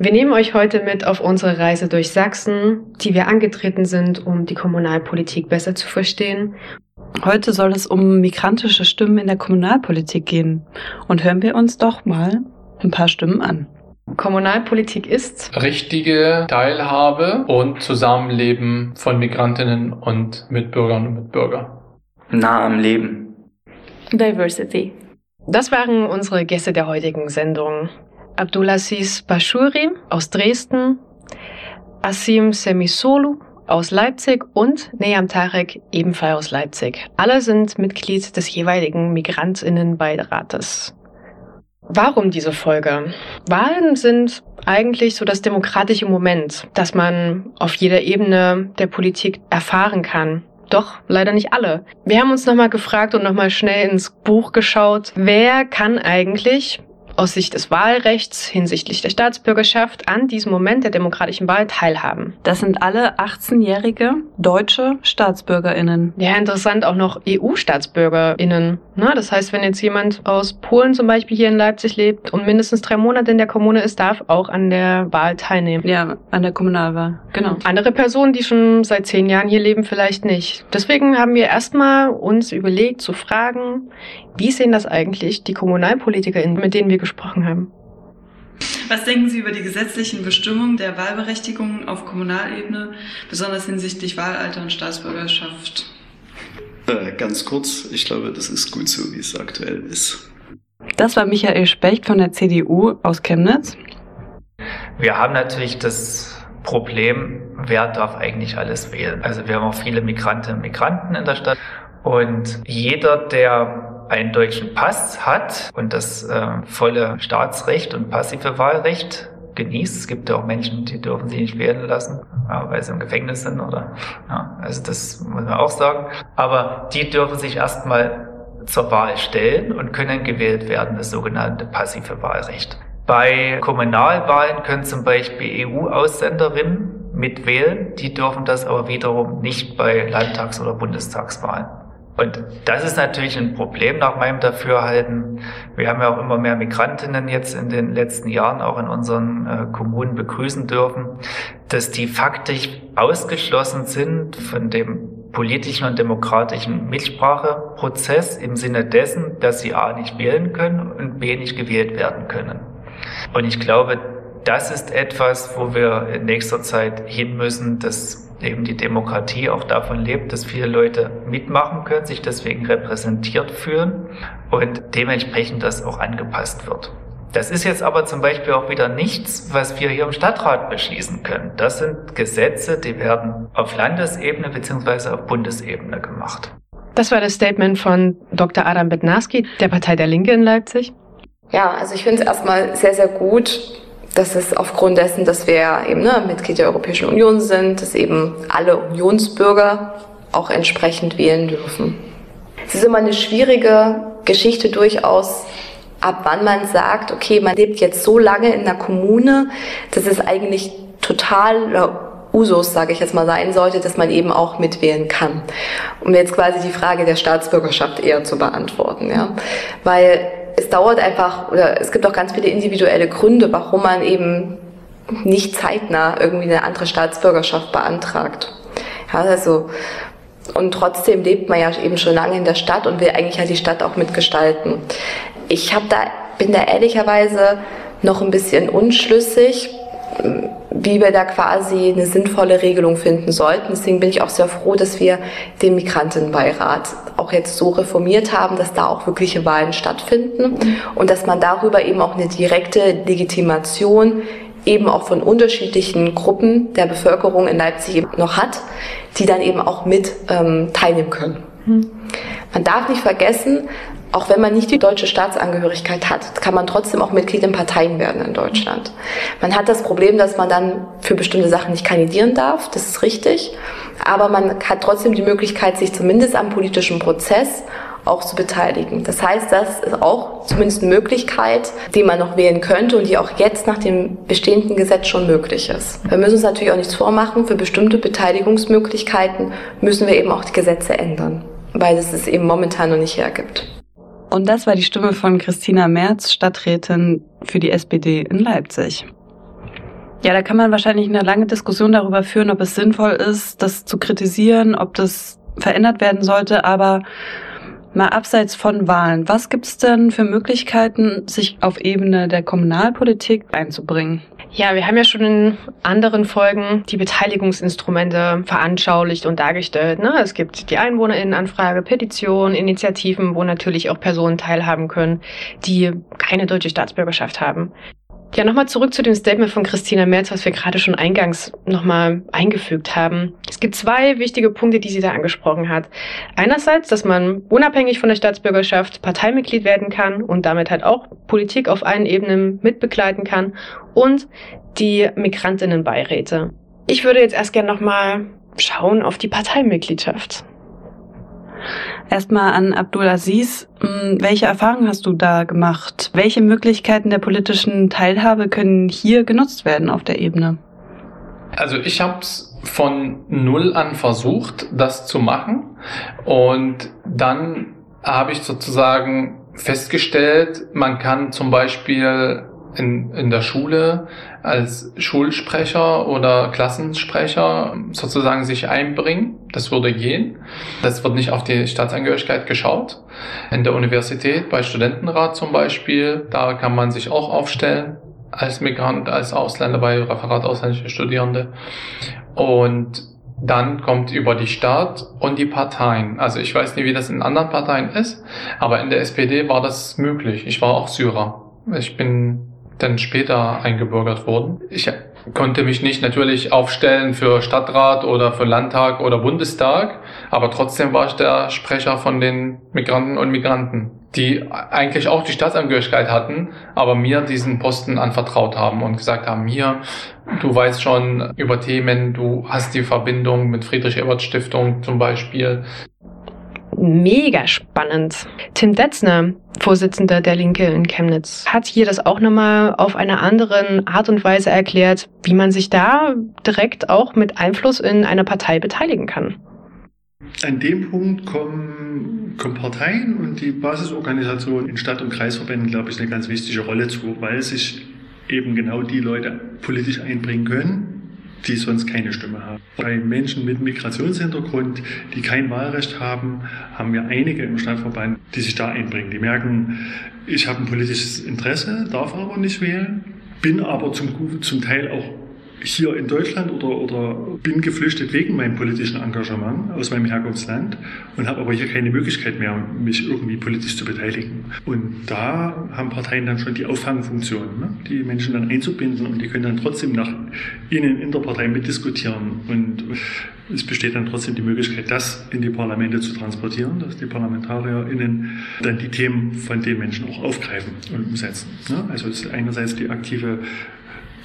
Wir nehmen euch heute mit auf unsere Reise durch Sachsen, die wir angetreten sind, um die Kommunalpolitik besser zu verstehen. Heute soll es um migrantische Stimmen in der Kommunalpolitik gehen. Und hören wir uns doch mal ein paar Stimmen an. Kommunalpolitik ist richtige Teilhabe und Zusammenleben von Migrantinnen und Mitbürgern und Mitbürger. Nah am Leben. Diversity. Das waren unsere Gäste der heutigen Sendung. Abdulaziz Bashuri aus Dresden, Asim Semisolu aus Leipzig und Neyam Tarek ebenfalls aus Leipzig. Alle sind Mitglied des jeweiligen Migrantinnenbeirates. Warum diese Folge? Wahlen sind eigentlich so das demokratische Moment, das man auf jeder Ebene der Politik erfahren kann. Doch leider nicht alle. Wir haben uns nochmal gefragt und nochmal schnell ins Buch geschaut, wer kann eigentlich aus Sicht des Wahlrechts hinsichtlich der Staatsbürgerschaft an diesem Moment der demokratischen Wahl teilhaben. Das sind alle 18-jährige deutsche StaatsbürgerInnen. Ja, interessant auch noch EU-StaatsbürgerInnen. Na, das heißt, wenn jetzt jemand aus Polen zum Beispiel hier in Leipzig lebt und mindestens drei Monate in der Kommune ist, darf auch an der Wahl teilnehmen. Ja, an der Kommunalwahl. Genau. Andere Personen, die schon seit zehn Jahren hier leben, vielleicht nicht. Deswegen haben wir erstmal uns überlegt zu fragen, wie sehen das eigentlich die KommunalpolitikerInnen, mit denen wir gesprochen haben? Was denken Sie über die gesetzlichen Bestimmungen der Wahlberechtigung auf Kommunalebene, besonders hinsichtlich Wahlalter und Staatsbürgerschaft? Äh, ganz kurz, ich glaube, das ist gut so, wie es aktuell ist. Das war Michael Specht von der CDU aus Chemnitz. Wir haben natürlich das Problem, wer darf eigentlich alles wählen. Also wir haben auch viele Migrantinnen und Migranten in der Stadt und jeder, der einen deutschen Pass hat und das äh, volle Staatsrecht und passive Wahlrecht genießt. Es gibt ja auch Menschen, die dürfen sich nicht wählen lassen, ja, weil sie im Gefängnis sind oder ja, also das muss man auch sagen. Aber die dürfen sich erstmal zur Wahl stellen und können gewählt werden, das sogenannte passive Wahlrecht. Bei Kommunalwahlen können zum Beispiel EU-Aussenderinnen mitwählen, die dürfen das aber wiederum nicht bei Landtags- oder Bundestagswahlen. Und das ist natürlich ein Problem nach meinem Dafürhalten. Wir haben ja auch immer mehr Migrantinnen jetzt in den letzten Jahren auch in unseren äh, Kommunen begrüßen dürfen, dass die faktisch ausgeschlossen sind von dem politischen und demokratischen Mitspracheprozess im Sinne dessen, dass sie A nicht wählen können und B nicht gewählt werden können. Und ich glaube, das ist etwas, wo wir in nächster Zeit hin müssen, dass eben die Demokratie auch davon lebt, dass viele Leute mitmachen können, sich deswegen repräsentiert fühlen und dementsprechend das auch angepasst wird. Das ist jetzt aber zum Beispiel auch wieder nichts, was wir hier im Stadtrat beschließen können. Das sind Gesetze, die werden auf Landesebene beziehungsweise auf Bundesebene gemacht. Das war das Statement von Dr. Adam Bednarski, der Partei der Linke in Leipzig. Ja, also ich finde es erstmal sehr, sehr gut, das ist aufgrund dessen, dass wir eben ne, Mitglied der Europäischen Union sind, dass eben alle Unionsbürger auch entsprechend wählen dürfen. Es ist immer eine schwierige Geschichte durchaus, ab wann man sagt, okay, man lebt jetzt so lange in der Kommune, dass es eigentlich total Usus, sage ich jetzt mal, sein sollte, dass man eben auch mitwählen kann. Um jetzt quasi die Frage der Staatsbürgerschaft eher zu beantworten, ja, weil es dauert einfach, oder es gibt auch ganz viele individuelle Gründe, warum man eben nicht zeitnah irgendwie eine andere Staatsbürgerschaft beantragt. Ja, also, und trotzdem lebt man ja eben schon lange in der Stadt und will eigentlich ja die Stadt auch mitgestalten. Ich hab da, bin da ehrlicherweise noch ein bisschen unschlüssig, wie wir da quasi eine sinnvolle Regelung finden sollten. Deswegen bin ich auch sehr froh, dass wir den Migrantenbeirat auch jetzt so reformiert haben, dass da auch wirkliche Wahlen stattfinden und dass man darüber eben auch eine direkte Legitimation eben auch von unterschiedlichen Gruppen der Bevölkerung in Leipzig noch hat, die dann eben auch mit ähm, teilnehmen können. Mhm. Man darf nicht vergessen, auch wenn man nicht die deutsche Staatsangehörigkeit hat, kann man trotzdem auch Mitglied in Parteien werden in Deutschland. Man hat das Problem, dass man dann für bestimmte Sachen nicht kandidieren darf, das ist richtig. aber man hat trotzdem die Möglichkeit, sich zumindest am politischen Prozess auch zu beteiligen. Das heißt, das ist auch zumindest eine Möglichkeit, die man noch wählen könnte und die auch jetzt nach dem bestehenden Gesetz schon möglich ist. Wir müssen uns natürlich auch nichts vormachen. Für bestimmte Beteiligungsmöglichkeiten müssen wir eben auch die Gesetze ändern, weil es es eben momentan noch nicht hergibt. Und das war die Stimme von Christina Merz, Stadträtin für die SPD in Leipzig. Ja, da kann man wahrscheinlich eine lange Diskussion darüber führen, ob es sinnvoll ist, das zu kritisieren, ob das verändert werden sollte, aber mal abseits von Wahlen, was gibt es denn für Möglichkeiten, sich auf Ebene der Kommunalpolitik einzubringen? Ja, wir haben ja schon in anderen Folgen die Beteiligungsinstrumente veranschaulicht und dargestellt. Ne? Es gibt die Einwohnerinnenanfrage, Petition, Initiativen, wo natürlich auch Personen teilhaben können, die keine deutsche Staatsbürgerschaft haben. Ja, nochmal zurück zu dem Statement von Christina Merz, was wir gerade schon eingangs nochmal eingefügt haben. Es gibt zwei wichtige Punkte, die sie da angesprochen hat. Einerseits, dass man unabhängig von der Staatsbürgerschaft Parteimitglied werden kann und damit halt auch Politik auf allen Ebenen mitbegleiten kann und die Migrantinnenbeiräte. Ich würde jetzt erst gerne nochmal schauen auf die Parteimitgliedschaft. Erstmal an Abdulaziz. Hm, welche Erfahrungen hast du da gemacht? Welche Möglichkeiten der politischen Teilhabe können hier genutzt werden auf der Ebene? Also ich habe es von null an versucht, das zu machen. Und dann habe ich sozusagen festgestellt, man kann zum Beispiel in, in der Schule als Schulsprecher oder Klassensprecher sozusagen sich einbringen. Das würde gehen. Das wird nicht auf die Staatsangehörigkeit geschaut. In der Universität, bei Studentenrat zum Beispiel, da kann man sich auch aufstellen als Migrant, als Ausländer bei Referat ausländische Studierende. Und dann kommt über die Stadt und die Parteien. Also ich weiß nicht, wie das in anderen Parteien ist, aber in der SPD war das möglich. Ich war auch Syrer. Ich bin dann später eingebürgert wurden. Ich konnte mich nicht natürlich aufstellen für Stadtrat oder für Landtag oder Bundestag, aber trotzdem war ich der Sprecher von den Migranten und Migranten, die eigentlich auch die Staatsangehörigkeit hatten, aber mir diesen Posten anvertraut haben und gesagt haben, hier, du weißt schon über Themen, du hast die Verbindung mit Friedrich-Ebert-Stiftung zum Beispiel, mega spannend. Tim Detzner, Vorsitzender der Linke in Chemnitz, hat hier das auch nochmal auf eine andere Art und Weise erklärt, wie man sich da direkt auch mit Einfluss in einer Partei beteiligen kann. An dem Punkt kommen, kommen Parteien und die Basisorganisationen in Stadt- und Kreisverbänden, glaube ich, eine ganz wichtige Rolle zu, weil sich eben genau die Leute politisch einbringen können, die sonst keine Stimme haben. Bei Menschen mit Migrationshintergrund, die kein Wahlrecht haben, haben wir einige im Stadtverband, die sich da einbringen. Die merken, ich habe ein politisches Interesse, darf aber nicht wählen, bin aber zum, zum Teil auch hier in Deutschland oder, oder bin geflüchtet wegen meinem politischen Engagement aus meinem Herkunftsland und habe aber hier keine Möglichkeit mehr, mich irgendwie politisch zu beteiligen. Und da haben Parteien dann schon die Auffangfunktion, ne? die Menschen dann einzubinden und die können dann trotzdem nach ihnen in der Partei mitdiskutieren. Und es besteht dann trotzdem die Möglichkeit, das in die Parlamente zu transportieren, dass die ParlamentarierInnen dann die Themen von den Menschen auch aufgreifen und umsetzen. Ne? Also es ist einerseits die aktive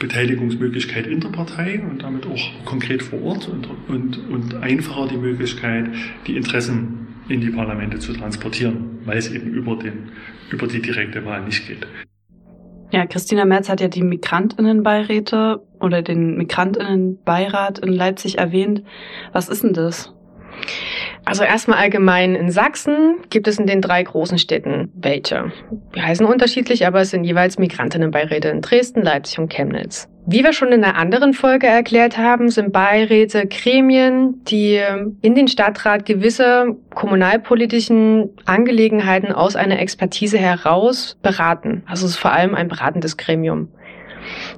Beteiligungsmöglichkeit in der Partei und damit auch konkret vor Ort und, und, und einfacher die Möglichkeit, die Interessen in die Parlamente zu transportieren, weil es eben über, den, über die direkte Wahl nicht geht. Ja, Christina Merz hat ja die Migrantinnenbeiräte oder den Migrantinnenbeirat in Leipzig erwähnt. Was ist denn das? Also erstmal allgemein in Sachsen gibt es in den drei großen Städten welche. Die heißen unterschiedlich, aber es sind jeweils Migrantinnenbeiräte in Dresden, Leipzig und Chemnitz. Wie wir schon in einer anderen Folge erklärt haben, sind Beiräte Gremien, die in den Stadtrat gewisse kommunalpolitischen Angelegenheiten aus einer Expertise heraus beraten. Also es ist vor allem ein beratendes Gremium.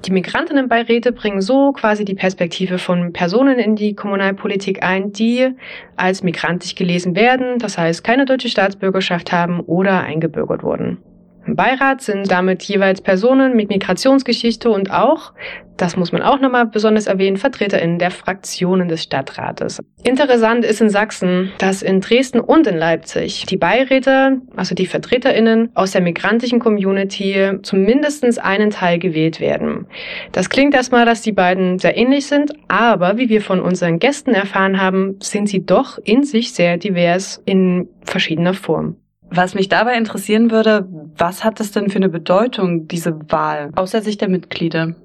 Die Migrantinnenbeiräte bringen so quasi die Perspektive von Personen in die Kommunalpolitik ein, die als migrantisch gelesen werden, das heißt keine deutsche Staatsbürgerschaft haben oder eingebürgert wurden. Im Beirat sind damit jeweils Personen mit Migrationsgeschichte und auch, das muss man auch nochmal besonders erwähnen, VertreterInnen der Fraktionen des Stadtrates. Interessant ist in Sachsen, dass in Dresden und in Leipzig die Beiräte, also die VertreterInnen aus der migrantischen Community zumindest einen Teil gewählt werden. Das klingt erstmal, dass die beiden sehr ähnlich sind, aber wie wir von unseren Gästen erfahren haben, sind sie doch in sich sehr divers in verschiedener Form. Was mich dabei interessieren würde, was hat das denn für eine Bedeutung, diese Wahl, aus der Sicht der Mitglieder?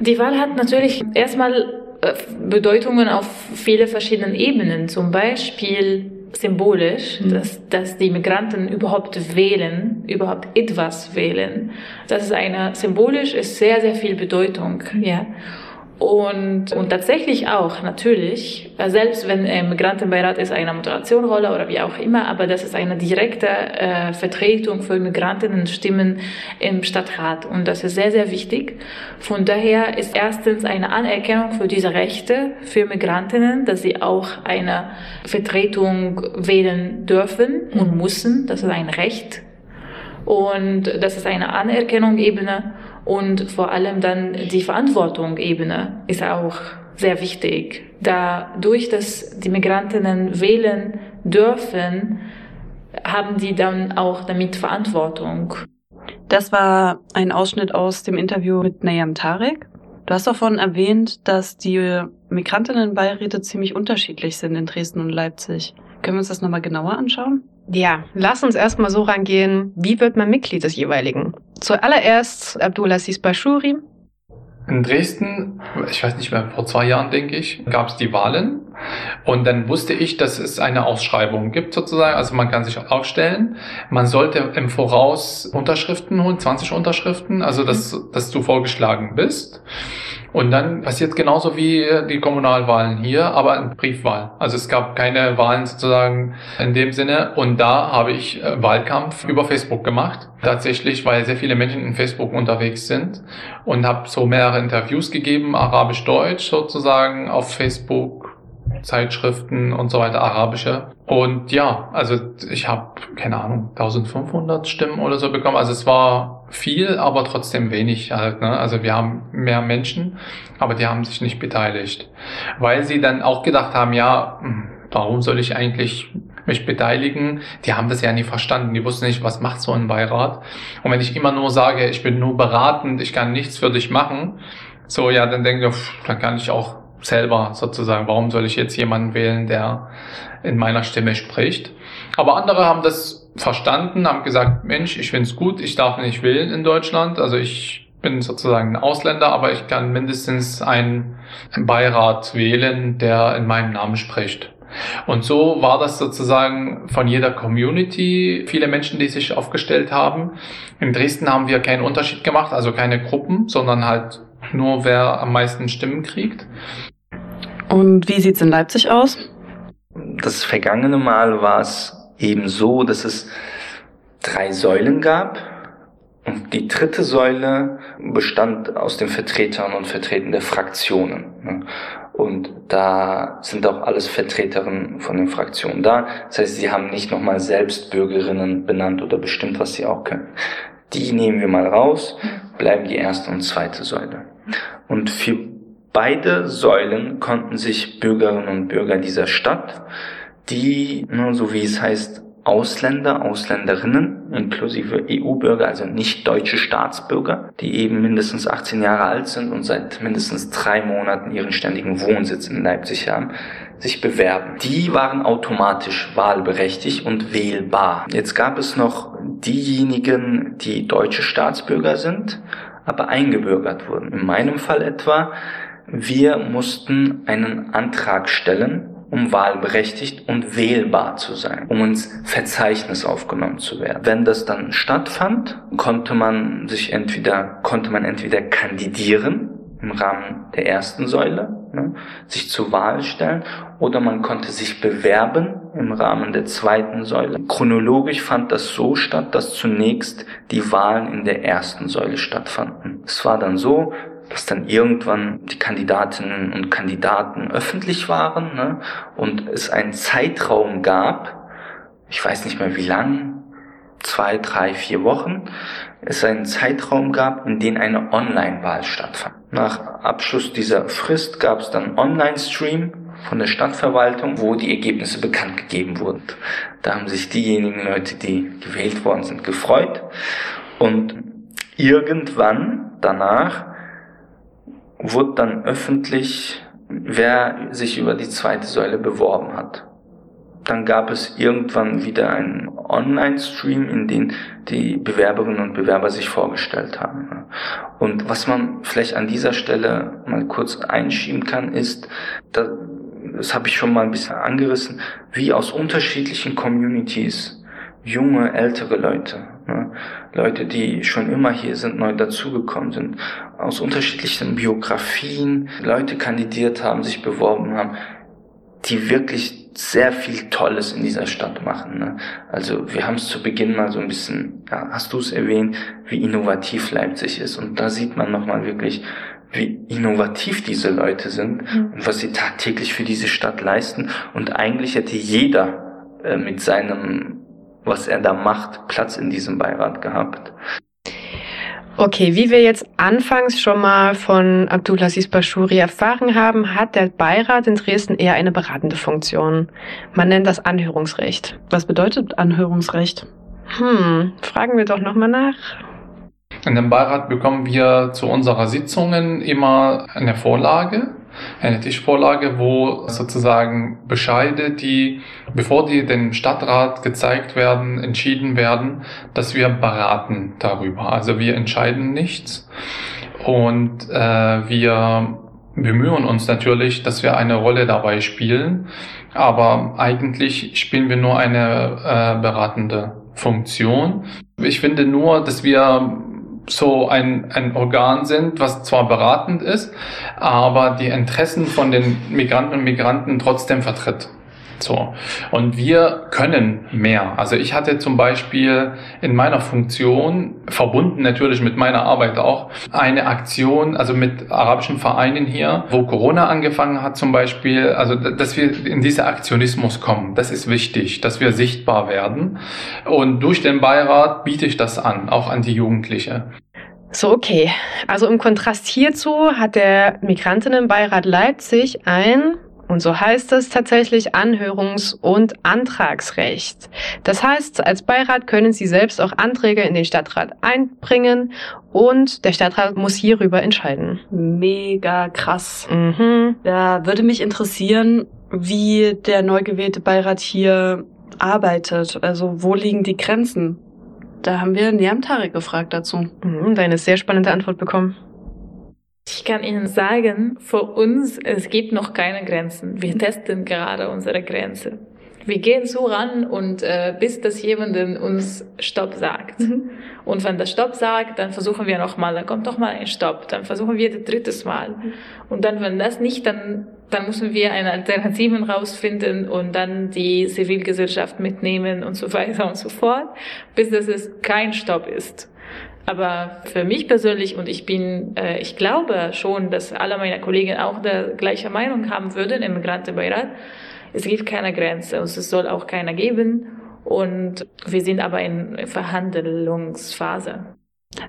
Die Wahl hat natürlich erstmal äh, Bedeutungen auf viele verschiedenen Ebenen. Zum Beispiel symbolisch, mhm. dass, dass die Migranten überhaupt wählen, überhaupt etwas wählen. Das ist eine, symbolisch ist sehr, sehr viel Bedeutung, ja. Und, und tatsächlich auch, natürlich, äh, selbst wenn äh, Migrantenbeirat ist eine Moderationrolle oder wie auch immer, aber das ist eine direkte äh, Vertretung für Migrantinnenstimmen im Stadtrat. Und das ist sehr, sehr wichtig. Von daher ist erstens eine Anerkennung für diese Rechte für Migrantinnen, dass sie auch eine Vertretung wählen dürfen und müssen. Das ist ein Recht. Und das ist eine Anerkennung-Ebene. Und vor allem dann die Verantwortung-Ebene ist auch sehr wichtig. Dadurch, dass die Migrantinnen wählen dürfen, haben die dann auch damit Verantwortung. Das war ein Ausschnitt aus dem Interview mit Nayam Tarek. Du hast davon erwähnt, dass die Migrantinnenbeiräte ziemlich unterschiedlich sind in Dresden und Leipzig. Können wir uns das nochmal genauer anschauen? Ja, lass uns erstmal so rangehen, wie wird man Mitglied des jeweiligen? Zuallererst Abdulaziz Bashuri. In Dresden, ich weiß nicht mehr, vor zwei Jahren denke ich, gab es die Wahlen und dann wusste ich, dass es eine Ausschreibung gibt sozusagen, also man kann sich aufstellen. Man sollte im Voraus Unterschriften holen, 20 Unterschriften, also dass, dass du vorgeschlagen bist. Und dann passiert genauso wie die Kommunalwahlen hier, aber in Briefwahl. Also es gab keine Wahlen sozusagen in dem Sinne. Und da habe ich äh, Wahlkampf über Facebook gemacht. Tatsächlich, weil sehr viele Menschen in Facebook unterwegs sind. Und habe so mehrere Interviews gegeben, arabisch-deutsch sozusagen, auf Facebook Zeitschriften und so weiter, arabische. Und ja, also ich habe, keine Ahnung, 1500 Stimmen oder so bekommen. Also es war viel, aber trotzdem wenig halt. Ne? Also wir haben mehr Menschen, aber die haben sich nicht beteiligt. Weil sie dann auch gedacht haben, ja, hm, warum soll ich eigentlich mich beteiligen? Die haben das ja nie verstanden. Die wussten nicht, was macht so ein Beirat. Und wenn ich immer nur sage, ich bin nur beratend, ich kann nichts für dich machen, so ja, dann denke ich, dann kann ich auch selber sozusagen. Warum soll ich jetzt jemanden wählen, der in meiner Stimme spricht? Aber andere haben das verstanden, haben gesagt, Mensch, ich finde es gut, ich darf nicht wählen in Deutschland. Also ich bin sozusagen ein Ausländer, aber ich kann mindestens einen Beirat wählen, der in meinem Namen spricht. Und so war das sozusagen von jeder Community, viele Menschen, die sich aufgestellt haben. In Dresden haben wir keinen Unterschied gemacht, also keine Gruppen, sondern halt nur wer am meisten Stimmen kriegt. Und wie sieht's in Leipzig aus? Das vergangene Mal war es eben so, dass es drei Säulen gab. Und die dritte Säule bestand aus den Vertretern und Vertretern der Fraktionen. Und da sind auch alles Vertreterinnen von den Fraktionen da. Das heißt, sie haben nicht nochmal selbst Bürgerinnen benannt oder bestimmt, was sie auch können. Die nehmen wir mal raus, bleiben die erste und zweite Säule. Und für Beide Säulen konnten sich Bürgerinnen und Bürger dieser Stadt, die, ne, so wie es heißt, Ausländer, Ausländerinnen, inklusive EU-Bürger, also nicht deutsche Staatsbürger, die eben mindestens 18 Jahre alt sind und seit mindestens drei Monaten ihren ständigen Wohnsitz in Leipzig haben, sich bewerben. Die waren automatisch wahlberechtigt und wählbar. Jetzt gab es noch diejenigen, die deutsche Staatsbürger sind, aber eingebürgert wurden. In meinem Fall etwa wir mussten einen Antrag stellen, um wahlberechtigt und wählbar zu sein, um ins Verzeichnis aufgenommen zu werden. Wenn das dann stattfand, konnte man sich entweder, konnte man entweder kandidieren im Rahmen der ersten Säule, ne, sich zur Wahl stellen, oder man konnte sich bewerben im Rahmen der zweiten Säule. Chronologisch fand das so statt, dass zunächst die Wahlen in der ersten Säule stattfanden. Es war dann so, dass dann irgendwann die Kandidatinnen und Kandidaten öffentlich waren ne, und es einen Zeitraum gab, ich weiß nicht mehr wie lang, zwei, drei, vier Wochen es einen Zeitraum gab, in dem eine Online-Wahl stattfand. Nach Abschluss dieser Frist gab es dann Online-Stream von der Stadtverwaltung, wo die Ergebnisse bekannt gegeben wurden. Da haben sich diejenigen Leute, die gewählt worden sind, gefreut. Und irgendwann danach wurde dann öffentlich, wer sich über die zweite Säule beworben hat. Dann gab es irgendwann wieder einen Online-Stream, in dem die Bewerberinnen und Bewerber sich vorgestellt haben. Und was man vielleicht an dieser Stelle mal kurz einschieben kann, ist, das habe ich schon mal ein bisschen angerissen, wie aus unterschiedlichen Communities junge, ältere Leute, ne? Leute, die schon immer hier sind, neu dazugekommen sind, aus unterschiedlichen Biografien, Leute kandidiert haben, sich beworben haben, die wirklich sehr viel Tolles in dieser Stadt machen. Ne? Also wir haben es zu Beginn mal so ein bisschen, ja, hast du es erwähnt, wie innovativ Leipzig ist. Und da sieht man nochmal wirklich, wie innovativ diese Leute sind mhm. und was sie tagtäglich für diese Stadt leisten. Und eigentlich hätte jeder äh, mit seinem, was er da macht, Platz in diesem Beirat gehabt. Okay, wie wir jetzt anfangs schon mal von Abdulaziz Bashuri erfahren haben, hat der Beirat in Dresden eher eine beratende Funktion. Man nennt das Anhörungsrecht. Was bedeutet Anhörungsrecht? Hm, fragen wir doch nochmal nach. In dem Beirat bekommen wir zu unserer Sitzungen immer eine Vorlage, eine Tischvorlage, wo sozusagen Bescheide, die, bevor die dem Stadtrat gezeigt werden, entschieden werden, dass wir beraten darüber. Also wir entscheiden nichts und äh, wir bemühen uns natürlich, dass wir eine Rolle dabei spielen, aber eigentlich spielen wir nur eine äh, beratende Funktion. Ich finde nur, dass wir so ein, ein Organ sind, was zwar beratend ist, aber die Interessen von den Migranten und Migranten trotzdem vertritt. So. Und wir können mehr. Also ich hatte zum Beispiel in meiner Funktion, verbunden natürlich mit meiner Arbeit auch, eine Aktion, also mit arabischen Vereinen hier, wo Corona angefangen hat zum Beispiel, also dass wir in diese Aktionismus kommen. Das ist wichtig, dass wir sichtbar werden. Und durch den Beirat biete ich das an, auch an die Jugendliche. So, okay. Also im Kontrast hierzu hat der Migrantinnenbeirat Leipzig ein und so heißt es tatsächlich Anhörungs- und Antragsrecht. Das heißt, als Beirat können Sie selbst auch Anträge in den Stadtrat einbringen und der Stadtrat muss hierüber entscheiden. Mega krass. Mhm. Da würde mich interessieren, wie der neu gewählte Beirat hier arbeitet. Also wo liegen die Grenzen? Da haben wir Niam Tarek gefragt dazu. Mhm, eine sehr spannende Antwort bekommen. Ich kann Ihnen sagen, für uns, es gibt noch keine Grenzen. Wir testen gerade unsere Grenze. Wir gehen so ran und äh, bis das jemand uns Stopp sagt. Mhm. Und wenn das Stopp sagt, dann versuchen wir nochmal, dann kommt nochmal ein Stopp, dann versuchen wir das drittes Mal. Mhm. Und dann, wenn das nicht, dann, dann müssen wir eine Alternative rausfinden und dann die Zivilgesellschaft mitnehmen und so weiter und so fort, bis das es kein Stopp ist. Aber für mich persönlich, und ich bin, äh, ich glaube schon, dass alle meine Kollegen auch der gleiche Meinung haben würden im Migrantenbeirat, es gibt keine Grenze und es soll auch keiner geben. Und wir sind aber in Verhandlungsphase.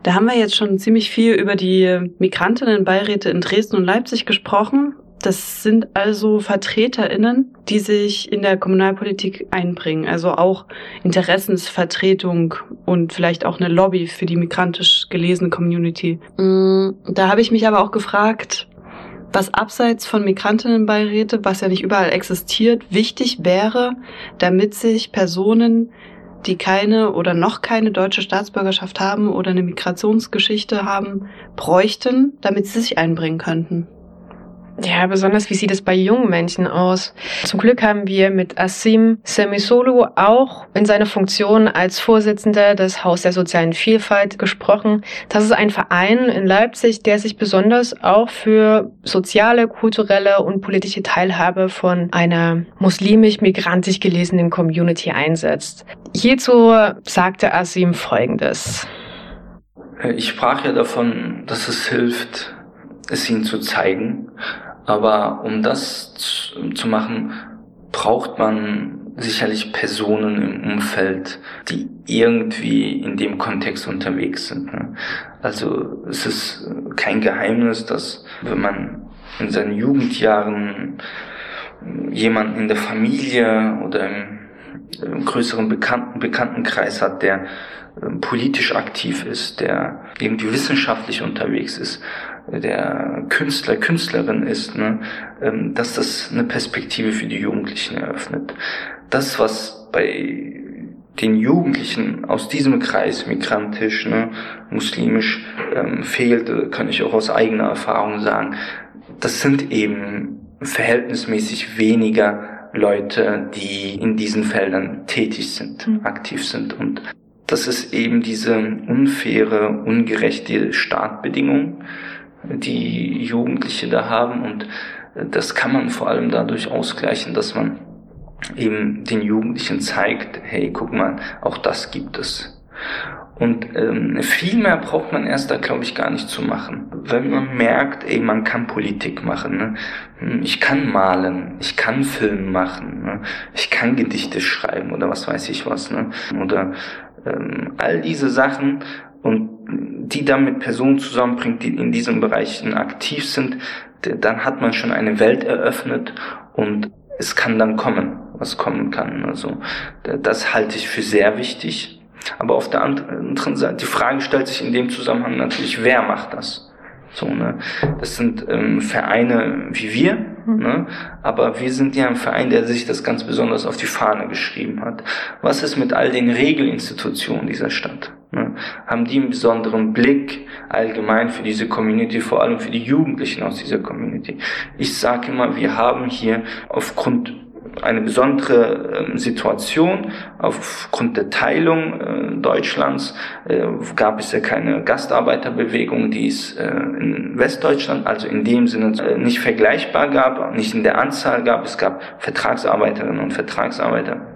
Da haben wir jetzt schon ziemlich viel über die Migrantinnenbeiräte in Dresden und Leipzig gesprochen. Das sind also VertreterInnen, die sich in der Kommunalpolitik einbringen. Also auch Interessensvertretung und vielleicht auch eine Lobby für die migrantisch gelesene Community. Mm, da habe ich mich aber auch gefragt, was abseits von Migrantinnenbeiräte, was ja nicht überall existiert, wichtig wäre, damit sich Personen, die keine oder noch keine deutsche Staatsbürgerschaft haben oder eine Migrationsgeschichte haben, bräuchten, damit sie sich einbringen könnten. Ja, besonders wie sieht es bei jungen Menschen aus? Zum Glück haben wir mit Asim Semisolu auch in seiner Funktion als Vorsitzender des Haus der sozialen Vielfalt gesprochen. Das ist ein Verein in Leipzig, der sich besonders auch für soziale, kulturelle und politische Teilhabe von einer muslimisch-migrantisch gelesenen Community einsetzt. Hierzu sagte Asim Folgendes. Ich sprach ja davon, dass es hilft, es ihnen zu zeigen. Aber um das zu machen, braucht man sicherlich Personen im Umfeld, die irgendwie in dem Kontext unterwegs sind. Ne? Also es ist kein Geheimnis, dass wenn man in seinen Jugendjahren jemanden in der Familie oder im, im größeren Bekannten, Bekanntenkreis hat, der ähm, politisch aktiv ist, der irgendwie wissenschaftlich unterwegs ist, der Künstler, Künstlerin ist, ne, ähm, dass das eine Perspektive für die Jugendlichen eröffnet. Das, was bei den Jugendlichen aus diesem Kreis, migrantisch, ne, muslimisch, ähm, fehlt, kann ich auch aus eigener Erfahrung sagen, das sind eben verhältnismäßig weniger Leute, die in diesen Feldern tätig sind, mhm. aktiv sind. Und das ist eben diese unfaire, ungerechte Startbedingung, die Jugendliche da haben. Und das kann man vor allem dadurch ausgleichen, dass man eben den Jugendlichen zeigt, hey, guck mal, auch das gibt es. Und ähm, viel mehr braucht man erst da, glaube ich, gar nicht zu machen. Wenn man merkt, ey, man kann Politik machen, ne? Hm, ich kann malen, ich kann Film machen, ne? ich kann Gedichte schreiben oder was weiß ich was, ne? oder ähm, all diese Sachen und die dann mit Personen zusammenbringt, die in diesen Bereichen aktiv sind, dann hat man schon eine Welt eröffnet und es kann dann kommen, was kommen kann. Also das halte ich für sehr wichtig. Aber auf der anderen Seite, die Frage stellt sich in dem Zusammenhang natürlich, wer macht das? So, ne? Das sind ähm, Vereine wie wir, mhm. ne? aber wir sind ja ein Verein, der sich das ganz besonders auf die Fahne geschrieben hat. Was ist mit all den Regelinstitutionen dieser Stadt? Haben die einen besonderen Blick allgemein für diese Community, vor allem für die Jugendlichen aus dieser Community? Ich sage immer, wir haben hier aufgrund eine besondere ähm, Situation. Aufgrund der Teilung äh, Deutschlands äh, gab es ja keine Gastarbeiterbewegung, die es äh, in Westdeutschland, also in dem Sinne nicht vergleichbar gab, nicht in der Anzahl gab. Es gab Vertragsarbeiterinnen und Vertragsarbeiter.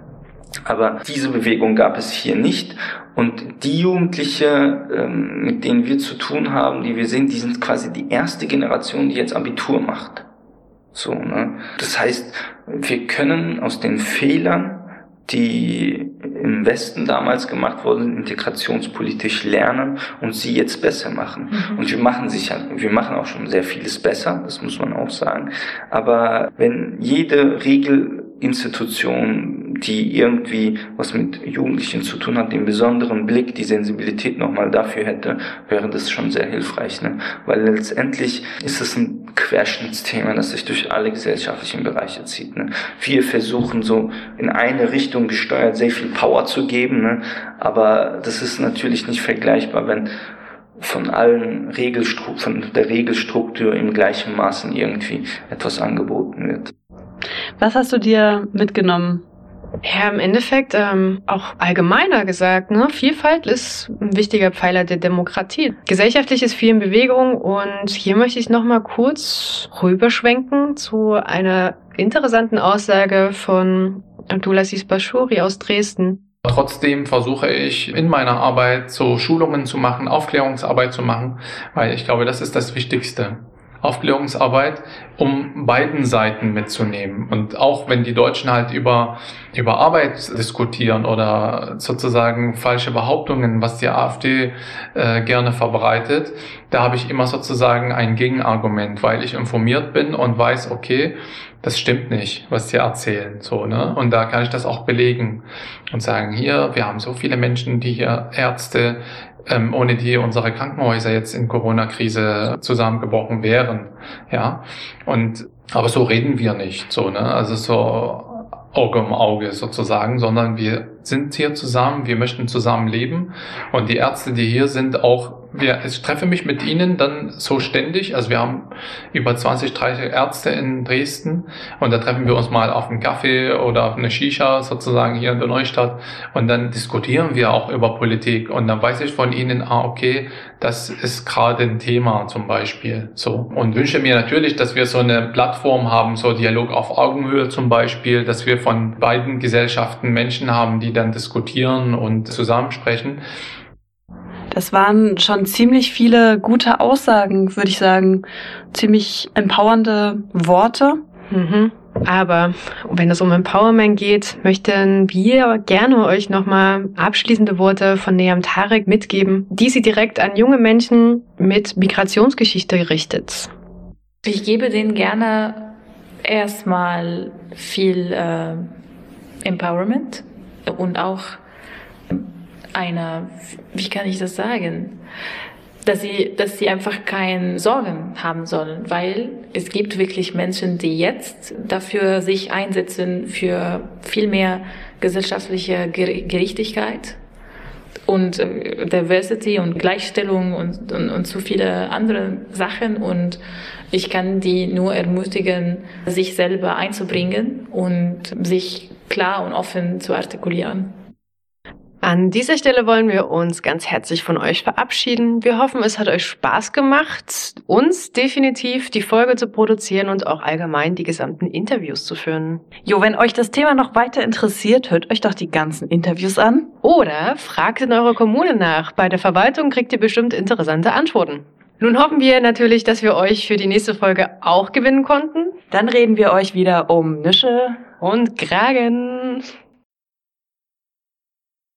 Aber diese Bewegung gab es hier nicht. Und die Jugendliche, ähm, mit denen wir zu tun haben, die wir sehen, die sind quasi die erste Generation, die jetzt Abitur macht. So, ne? Das heißt, wir können aus den Fehlern, die im Westen damals gemacht wurden, integrationspolitisch lernen und sie jetzt besser machen. Mhm. Und wir machen sicher, wir machen auch schon sehr vieles besser, das muss man auch sagen. Aber wenn jede Regelinstitution die irgendwie was mit Jugendlichen zu tun hat, den besonderen Blick, die Sensibilität nochmal dafür hätte, wäre das schon sehr hilfreich. Ne? Weil letztendlich ist es ein Querschnittsthema, das sich durch alle gesellschaftlichen Bereiche zieht. Ne? Wir versuchen so in eine Richtung gesteuert sehr viel Power zu geben, ne? aber das ist natürlich nicht vergleichbar, wenn von allen Regelstrukturen, von der Regelstruktur im gleichen Maßen irgendwie etwas angeboten wird. Was hast du dir mitgenommen ja, im Endeffekt ähm, auch allgemeiner gesagt, ne? Vielfalt ist ein wichtiger Pfeiler der Demokratie. Gesellschaftlich ist viel in Bewegung und hier möchte ich nochmal kurz rüberschwenken zu einer interessanten Aussage von Abdulaziz Bashuri aus Dresden. Trotzdem versuche ich in meiner Arbeit so Schulungen zu machen, Aufklärungsarbeit zu machen, weil ich glaube, das ist das Wichtigste. Aufklärungsarbeit, um beiden Seiten mitzunehmen. Und auch wenn die Deutschen halt über, über Arbeit diskutieren oder sozusagen falsche Behauptungen, was die AfD äh, gerne verbreitet, da habe ich immer sozusagen ein Gegenargument, weil ich informiert bin und weiß, okay, das stimmt nicht, was die erzählen, so, ne? Und da kann ich das auch belegen und sagen, hier, wir haben so viele Menschen, die hier Ärzte, ähm, ohne die unsere Krankenhäuser jetzt in Corona-Krise zusammengebrochen wären. Ja. Und aber so reden wir nicht so, ne? Also so Auge um Auge sozusagen, sondern wir sind hier zusammen, wir möchten zusammen leben und die Ärzte, die hier sind, auch wir, ich treffe mich mit ihnen dann so ständig. Also wir haben über 20, 30 Ärzte in Dresden und da treffen wir uns mal auf einen Kaffee oder auf eine Shisha sozusagen hier in der Neustadt und dann diskutieren wir auch über Politik und dann weiß ich von ihnen, ah okay, das ist gerade ein Thema zum Beispiel. So und wünsche mir natürlich, dass wir so eine Plattform haben, so Dialog auf Augenhöhe zum Beispiel, dass wir von beiden Gesellschaften Menschen haben, die dann diskutieren und zusammensprechen. Das waren schon ziemlich viele gute Aussagen, würde ich sagen. Ziemlich empowernde Worte. Mhm. Aber wenn es um Empowerment geht, möchten wir gerne euch nochmal abschließende Worte von Neam Tarek mitgeben, die sie direkt an junge Menschen mit Migrationsgeschichte richtet. Ich gebe denen gerne erstmal viel äh, Empowerment und auch eine, wie kann ich das sagen? dass sie, dass sie einfach keine Sorgen haben sollen, weil es gibt wirklich Menschen, die jetzt dafür sich einsetzen für viel mehr gesellschaftliche Gerechtigkeit und äh, Diversity und Gleichstellung und, und, und so viele andere Sachen und ich kann die nur ermutigen, sich selber einzubringen und sich klar und offen zu artikulieren. An dieser Stelle wollen wir uns ganz herzlich von euch verabschieden. Wir hoffen, es hat euch Spaß gemacht, uns definitiv die Folge zu produzieren und auch allgemein die gesamten Interviews zu führen. Jo, wenn euch das Thema noch weiter interessiert, hört euch doch die ganzen Interviews an. Oder fragt in eurer Kommune nach. Bei der Verwaltung kriegt ihr bestimmt interessante Antworten. Nun hoffen wir natürlich, dass wir euch für die nächste Folge auch gewinnen konnten. Dann reden wir euch wieder um Nische und Kragen.